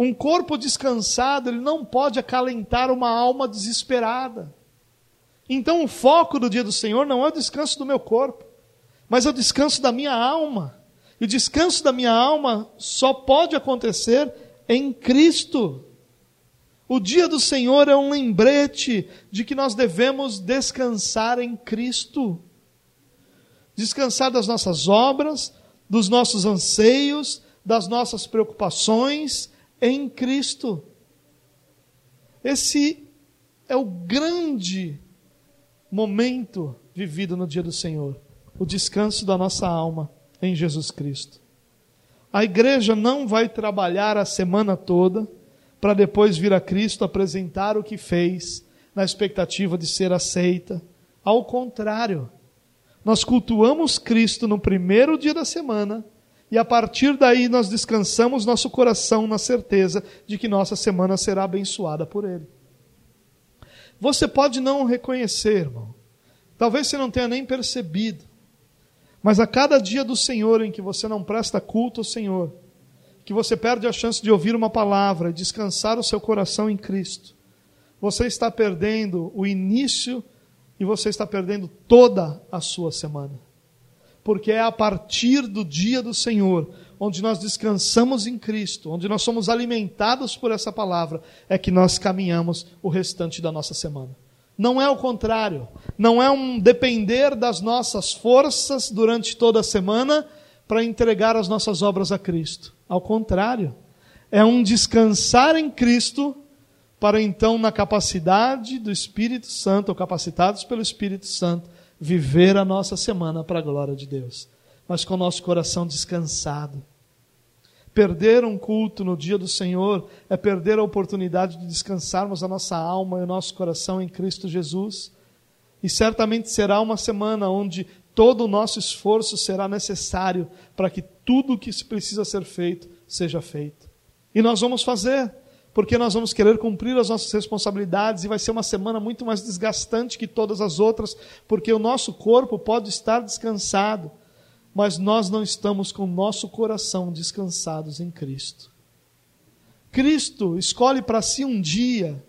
A: Um corpo descansado, ele não pode acalentar uma alma desesperada. Então o foco do dia do Senhor não é o descanso do meu corpo, mas é o descanso da minha alma. E o descanso da minha alma só pode acontecer em Cristo. O dia do Senhor é um lembrete de que nós devemos descansar em Cristo descansar das nossas obras, dos nossos anseios, das nossas preocupações em Cristo. Esse é o grande momento vivido no dia do Senhor, o descanso da nossa alma em Jesus Cristo. A igreja não vai trabalhar a semana toda para depois vir a Cristo apresentar o que fez, na expectativa de ser aceita. Ao contrário, nós cultuamos Cristo no primeiro dia da semana e a partir daí nós descansamos nosso coração na certeza de que nossa semana será abençoada por Ele. Você pode não reconhecer, irmão. Talvez você não tenha nem percebido. Mas a cada dia do Senhor em que você não presta culto ao Senhor, que você perde a chance de ouvir uma palavra descansar o seu coração em Cristo, você está perdendo o início e você está perdendo toda a sua semana. Porque é a partir do dia do Senhor, onde nós descansamos em Cristo, onde nós somos alimentados por essa palavra, é que nós caminhamos o restante da nossa semana. Não é o contrário, não é um depender das nossas forças durante toda a semana para entregar as nossas obras a Cristo. Ao contrário, é um descansar em Cristo para então, na capacidade do Espírito Santo, ou capacitados pelo Espírito Santo, viver a nossa semana para a glória de Deus, mas com o nosso coração descansado. Perder um culto no dia do Senhor é perder a oportunidade de descansarmos a nossa alma e o nosso coração em Cristo Jesus. E certamente será uma semana onde todo o nosso esforço será necessário para que tudo o que precisa ser feito seja feito. E nós vamos fazer porque nós vamos querer cumprir as nossas responsabilidades e vai ser uma semana muito mais desgastante que todas as outras, porque o nosso corpo pode estar descansado, mas nós não estamos com o nosso coração descansados em Cristo. Cristo escolhe para si um dia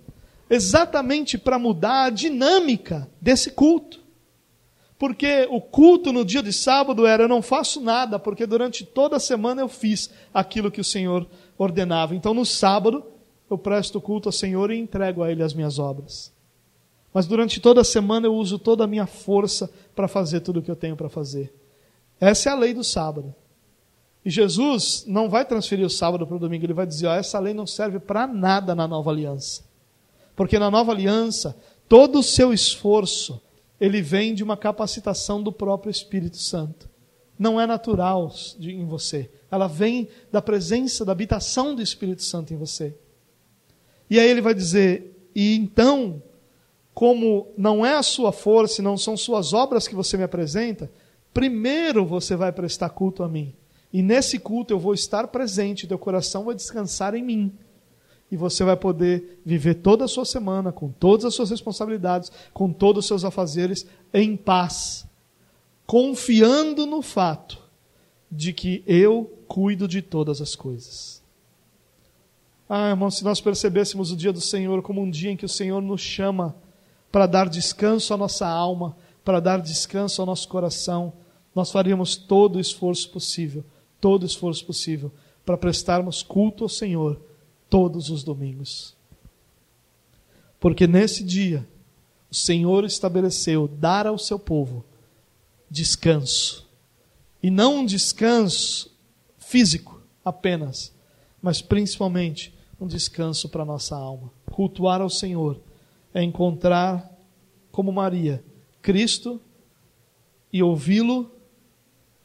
A: exatamente para mudar a dinâmica desse culto. Porque o culto no dia de sábado era: eu não faço nada, porque durante toda a semana eu fiz aquilo que o Senhor ordenava. Então no sábado eu presto culto ao Senhor e entrego a Ele as minhas obras. Mas durante toda a semana eu uso toda a minha força para fazer tudo o que eu tenho para fazer. Essa é a lei do sábado. E Jesus não vai transferir o sábado para o domingo, ele vai dizer: ó, essa lei não serve para nada na nova aliança. Porque na nova aliança, todo o seu esforço, ele vem de uma capacitação do próprio Espírito Santo. Não é natural em você. Ela vem da presença, da habitação do Espírito Santo em você. E aí ele vai dizer: e então, como não é a sua força, não são suas obras que você me apresenta, primeiro você vai prestar culto a mim. E nesse culto eu vou estar presente, teu coração vai descansar em mim. E você vai poder viver toda a sua semana, com todas as suas responsabilidades, com todos os seus afazeres, em paz, confiando no fato de que eu cuido de todas as coisas. Ah, irmão, se nós percebêssemos o dia do Senhor como um dia em que o Senhor nos chama para dar descanso à nossa alma, para dar descanso ao nosso coração, nós faríamos todo o esforço possível, todo o esforço possível, para prestarmos culto ao Senhor todos os domingos. Porque nesse dia, o Senhor estabeleceu dar ao seu povo descanso. E não um descanso físico apenas, mas principalmente um descanso para a nossa alma. Cultuar ao Senhor é encontrar, como Maria, Cristo e ouvi-lo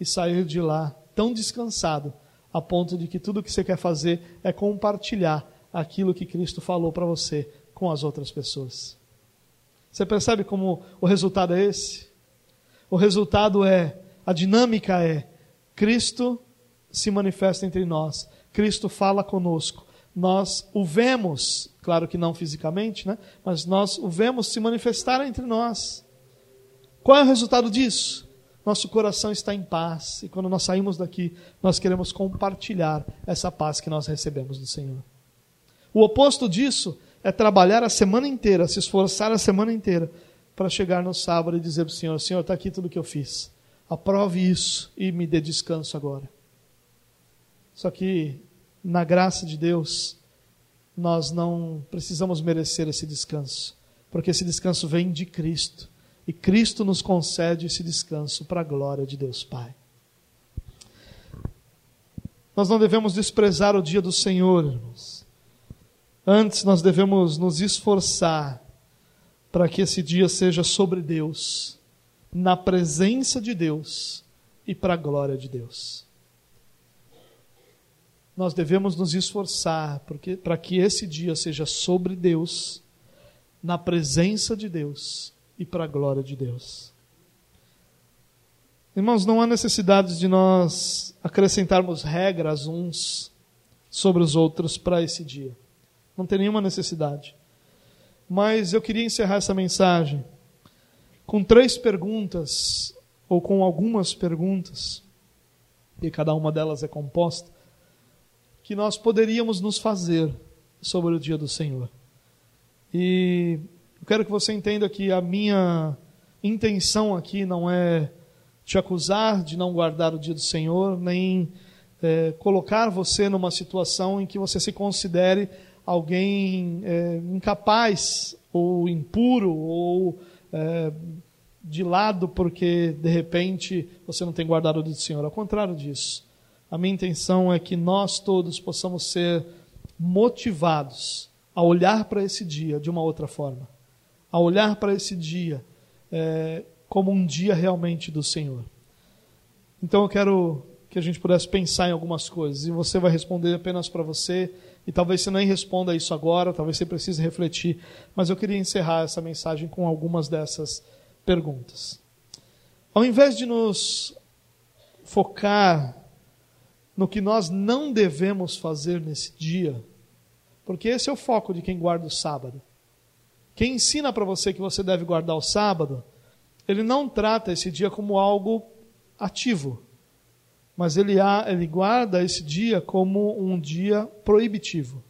A: e sair de lá tão descansado, a ponto de que tudo o que você quer fazer é compartilhar aquilo que Cristo falou para você com as outras pessoas. Você percebe como o resultado é esse? O resultado é, a dinâmica é, Cristo se manifesta entre nós, Cristo fala conosco. Nós o vemos, claro que não fisicamente, né? mas nós o vemos se manifestar entre nós. Qual é o resultado disso? Nosso coração está em paz e quando nós saímos daqui, nós queremos compartilhar essa paz que nós recebemos do Senhor. O oposto disso é trabalhar a semana inteira, se esforçar a semana inteira para chegar no sábado e dizer para o Senhor: Senhor, está aqui tudo que eu fiz. Aprove isso e me dê descanso agora. Só que, na graça de Deus, nós não precisamos merecer esse descanso, porque esse descanso vem de Cristo. E Cristo nos concede esse descanso para a glória de Deus Pai. Nós não devemos desprezar o dia do Senhor, irmãos. Antes, nós devemos nos esforçar para que esse dia seja sobre Deus, na presença de Deus e para a glória de Deus. Nós devemos nos esforçar porque, para que esse dia seja sobre Deus, na presença de Deus e para a glória de Deus. Irmãos, não há necessidade de nós acrescentarmos regras uns sobre os outros para esse dia. Não tem nenhuma necessidade. Mas eu queria encerrar essa mensagem com três perguntas, ou com algumas perguntas, e cada uma delas é composta, que nós poderíamos nos fazer sobre o dia do Senhor. E eu quero que você entenda que a minha intenção aqui não é te acusar de não guardar o dia do Senhor, nem é, colocar você numa situação em que você se considere alguém é, incapaz ou impuro ou é, de lado porque de repente você não tem guardado o do Senhor. Ao contrário disso, a minha intenção é que nós todos possamos ser motivados a olhar para esse dia de uma outra forma, a olhar para esse dia é, como um dia realmente do Senhor. Então eu quero que a gente pudesse pensar em algumas coisas e você vai responder apenas para você e talvez você nem responda isso agora, talvez você precise refletir, mas eu queria encerrar essa mensagem com algumas dessas perguntas. Ao invés de nos focar no que nós não devemos fazer nesse dia, porque esse é o foco de quem guarda o sábado. Quem ensina para você que você deve guardar o sábado, ele não trata esse dia como algo ativo mas ele, há, ele guarda esse dia como um dia proibitivo.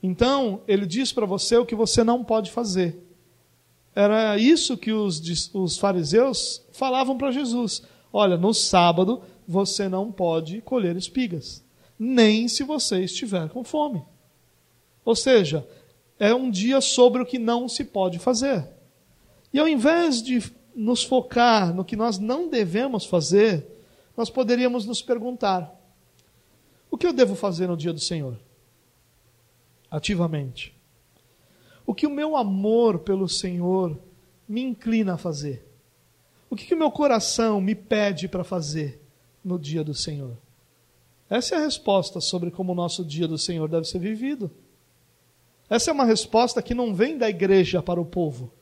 A: Então, ele diz para você o que você não pode fazer. Era isso que os, os fariseus falavam para Jesus: olha, no sábado você não pode colher espigas, nem se você estiver com fome. Ou seja, é um dia sobre o que não se pode fazer. E ao invés de nos focar no que nós não devemos fazer, nós poderíamos nos perguntar: o que eu devo fazer no dia do Senhor? Ativamente. O que o meu amor pelo Senhor me inclina a fazer? O que, o meu coração me pede para fazer no dia do Senhor? Essa é a resposta sobre como o nosso dia do Senhor deve ser vivido. Essa é uma resposta que não vem da igreja para o povo.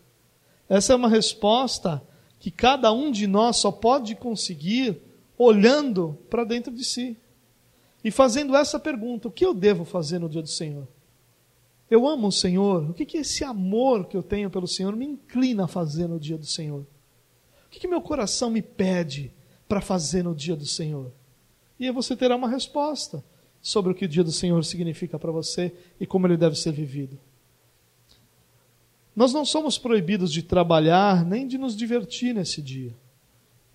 A: Essa é uma resposta que cada um de nós só pode conseguir olhando para dentro de si e fazendo essa pergunta: o que eu devo fazer no dia do Senhor? Eu amo o Senhor. O que, que esse amor que eu tenho pelo Senhor me inclina a fazer no dia do Senhor? O que, que meu coração me pede para fazer no dia do Senhor? E você terá uma resposta sobre o que o dia do Senhor significa para você e como ele deve ser vivido. Nós não somos proibidos de trabalhar nem de nos divertir nesse dia.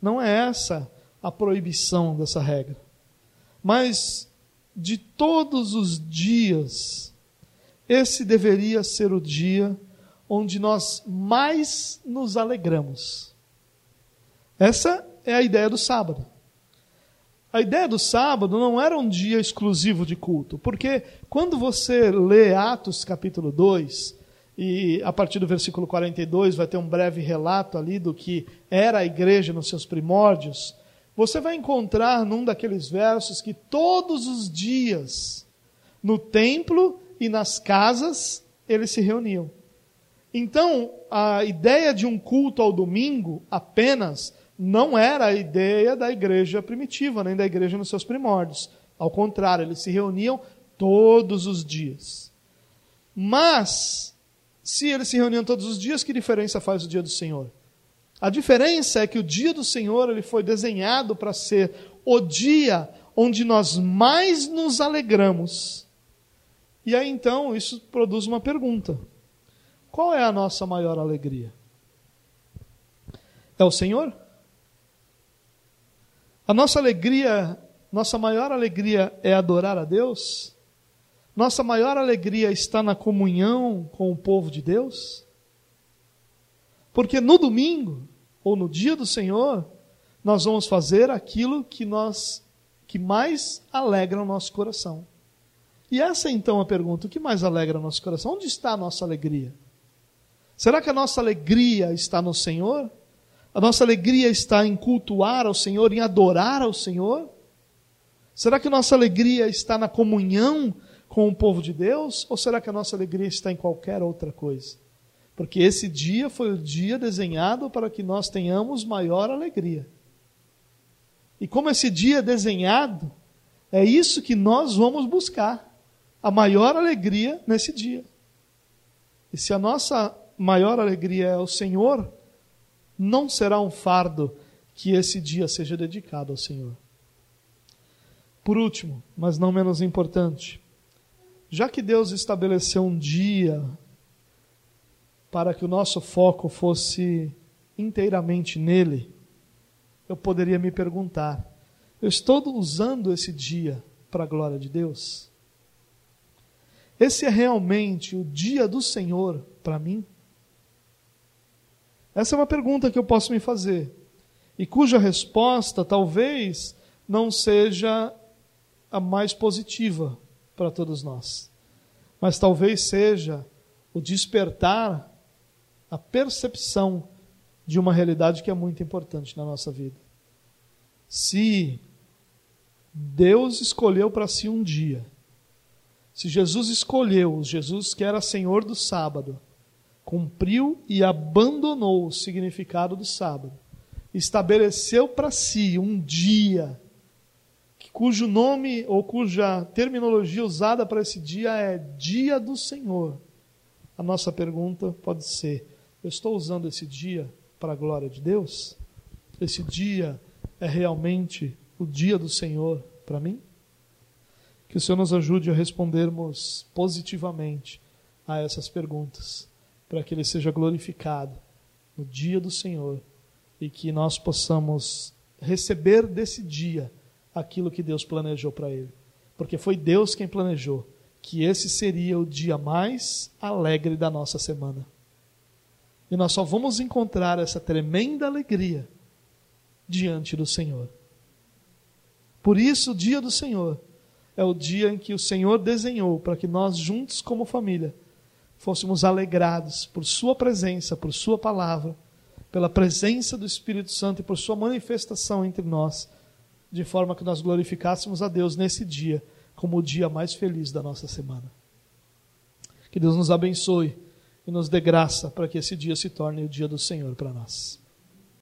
A: Não é essa a proibição dessa regra. Mas de todos os dias, esse deveria ser o dia onde nós mais nos alegramos. Essa é a ideia do sábado. A ideia do sábado não era um dia exclusivo de culto, porque quando você lê Atos capítulo 2, e a partir do versículo 42 vai ter um breve relato ali do que era a igreja nos seus primórdios, você vai encontrar num daqueles versos que todos os dias, no templo e nas casas, eles se reuniam. Então, a ideia de um culto ao domingo apenas não era a ideia da igreja primitiva, nem da igreja nos seus primórdios. Ao contrário, eles se reuniam todos os dias. Mas, se eles se reuniam todos os dias, que diferença faz o dia do Senhor? A diferença é que o dia do Senhor ele foi desenhado para ser o dia onde nós mais nos alegramos. E aí então isso produz uma pergunta: qual é a nossa maior alegria? É o Senhor? A nossa alegria, nossa maior alegria é adorar a Deus? Nossa maior alegria está na comunhão com o povo de Deus? Porque no domingo, ou no dia do Senhor, nós vamos fazer aquilo que nós que mais alegra o nosso coração. E essa é então a pergunta: o que mais alegra o nosso coração? Onde está a nossa alegria? Será que a nossa alegria está no Senhor? A nossa alegria está em cultuar ao Senhor, em adorar ao Senhor? Será que nossa alegria está na comunhão com o povo de Deus? Ou será que a nossa alegria está em qualquer outra coisa? Porque esse dia foi o dia desenhado para que nós tenhamos maior alegria. E como esse dia é desenhado, é isso que nós vamos buscar. A maior alegria nesse dia. E se a nossa maior alegria é o Senhor, não será um fardo que esse dia seja dedicado ao Senhor. Por último, mas não menos importante, já que Deus estabeleceu um dia para que o nosso foco fosse inteiramente nele, eu poderia me perguntar: eu estou usando esse dia para a glória de Deus? Esse é realmente o dia do Senhor para mim? Essa é uma pergunta que eu posso me fazer e cuja resposta talvez não seja a mais positiva para todos nós, mas talvez seja o despertar a percepção de uma realidade que é muito importante na nossa vida. Se Deus escolheu para si um dia, se Jesus escolheu, Jesus que era Senhor do sábado, cumpriu e abandonou o significado do sábado, estabeleceu para si um dia cujo nome ou cuja terminologia usada para esse dia é Dia do Senhor. A nossa pergunta pode ser: eu estou usando esse dia para a glória de Deus? Esse dia é realmente o dia do Senhor para mim? Que o Senhor nos ajude a respondermos positivamente a essas perguntas para que Ele seja glorificado no dia do Senhor e que nós possamos receber desse dia aquilo que Deus planejou para Ele. Porque foi Deus quem planejou que esse seria o dia mais alegre da nossa semana. E nós só vamos encontrar essa tremenda alegria diante do Senhor. Por isso, o dia do Senhor é o dia em que o Senhor desenhou para que nós, juntos como família, fôssemos alegrados por Sua presença, por Sua palavra, pela presença do Espírito Santo e por Sua manifestação entre nós, de forma que nós glorificássemos a Deus nesse dia, como o dia mais feliz da nossa semana. Que Deus nos abençoe e nos dê graça para que esse dia se torne o dia do Senhor para nós.